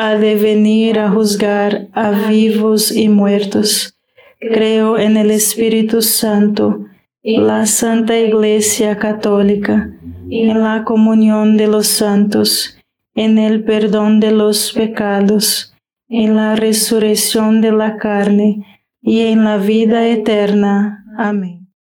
ha de venir a juzgar a vivos y muertos. Creo en el Espíritu Santo, la Santa Iglesia Católica, en la comunión de los santos, en el perdón de los pecados, en la resurrección de la carne y en la vida eterna. Amén.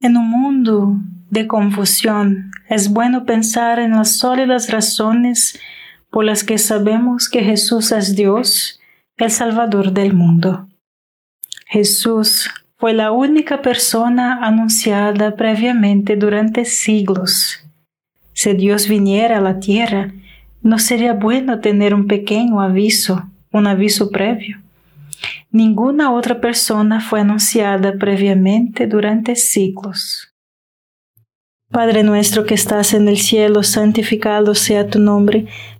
En un mundo de confusión, es bueno pensar en las sólidas razones por las que sabemos que Jesús es Dios, el Salvador del mundo. Jesús fue la única persona anunciada previamente durante siglos. Si Dios viniera a la tierra, ¿no sería bueno tener un pequeño aviso, un aviso previo? Ninguna otra persona fue anunciada previamente durante siglos. Padre nuestro que estás en el cielo, santificado sea tu nombre,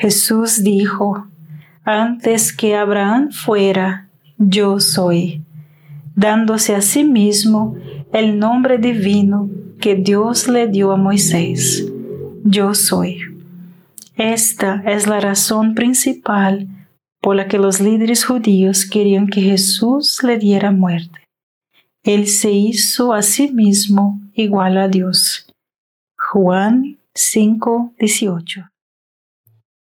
Jesús dijo, antes que Abraham fuera, yo soy, dándose a sí mismo el nombre divino que Dios le dio a Moisés. Yo soy. Esta es la razón principal por la que los líderes judíos querían que Jesús le diera muerte. Él se hizo a sí mismo igual a Dios. Juan 5, 18.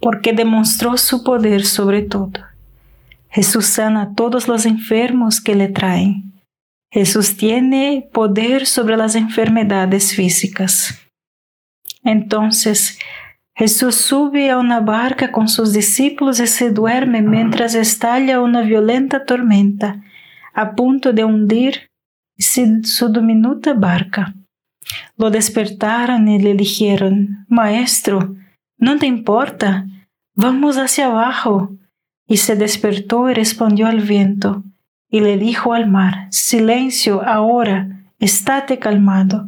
porque demostró su poder sobre todo. Jesús sana a todos los enfermos que le traen. Jesús tiene poder sobre las enfermedades físicas. Entonces, Jesús sube a una barca con sus discípulos y se duerme mientras estalla una violenta tormenta a punto de hundir su diminuta barca. Lo despertaron y le dijeron, Maestro, ¿no te importa? Vamos hacia abajo. Y se despertó y respondió al viento, y le dijo al mar, Silencio ahora, estate calmado.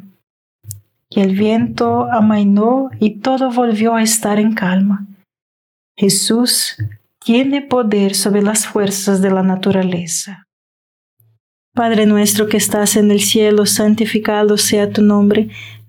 Y el viento amainó y todo volvió a estar en calma. Jesús tiene poder sobre las fuerzas de la naturaleza. Padre nuestro que estás en el cielo, santificado sea tu nombre.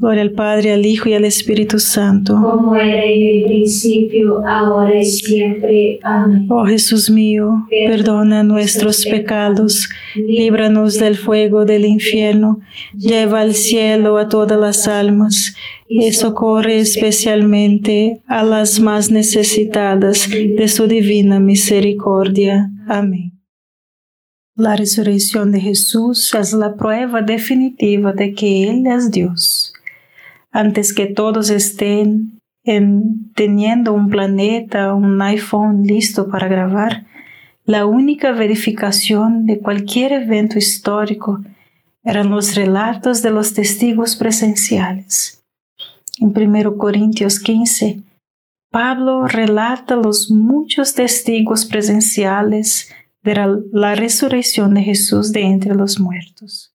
Gloria al Padre, al Hijo y al Espíritu Santo. Como era en el principio, ahora y siempre. Amén. Oh Jesús mío, perdona nuestros pecados, líbranos del fuego del infierno, lleva al cielo a todas las almas y socorre especialmente a las más necesitadas de su divina misericordia. Amén. La resurrección de Jesús es la prueba definitiva de que Él es Dios. Antes que todos estén en, teniendo un planeta, un iPhone listo para grabar, la única verificación de cualquier evento histórico eran los relatos de los testigos presenciales. En 1 Corintios 15, Pablo relata los muchos testigos presenciales de la resurrección de Jesús de entre los muertos.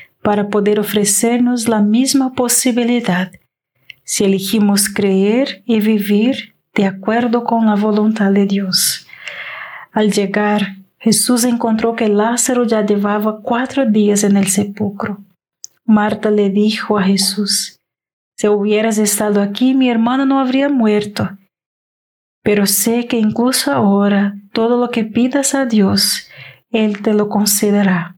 para poder ofrecernos la misma posibilidad si elegimos creer y vivir de acuerdo con la voluntad de Dios. Al llegar Jesús encontró que Lázaro ya llevaba cuatro días en el sepulcro. Marta le dijo a Jesús, si hubieras estado aquí, mi hermano no habría muerto. Pero sé que incluso ahora todo lo que pidas a Dios, Él te lo concederá.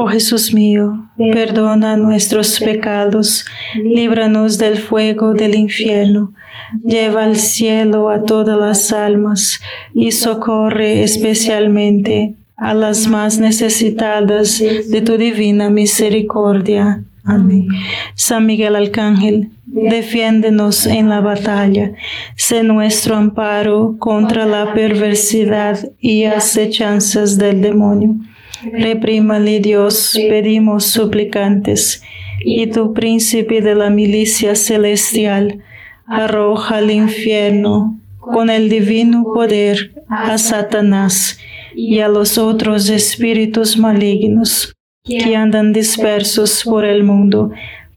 Oh Jesús mío, perdona nuestros pecados, líbranos del fuego del infierno, lleva al cielo a todas las almas y socorre especialmente a las más necesitadas de tu divina misericordia. Amén. San Miguel Arcángel, defiéndenos en la batalla, sé nuestro amparo contra la perversidad y acechanzas del demonio. Reprímale Dios, pedimos suplicantes, y tu príncipe de la milicia celestial, arroja al infierno con el divino poder a Satanás y a los otros espíritus malignos que andan dispersos por el mundo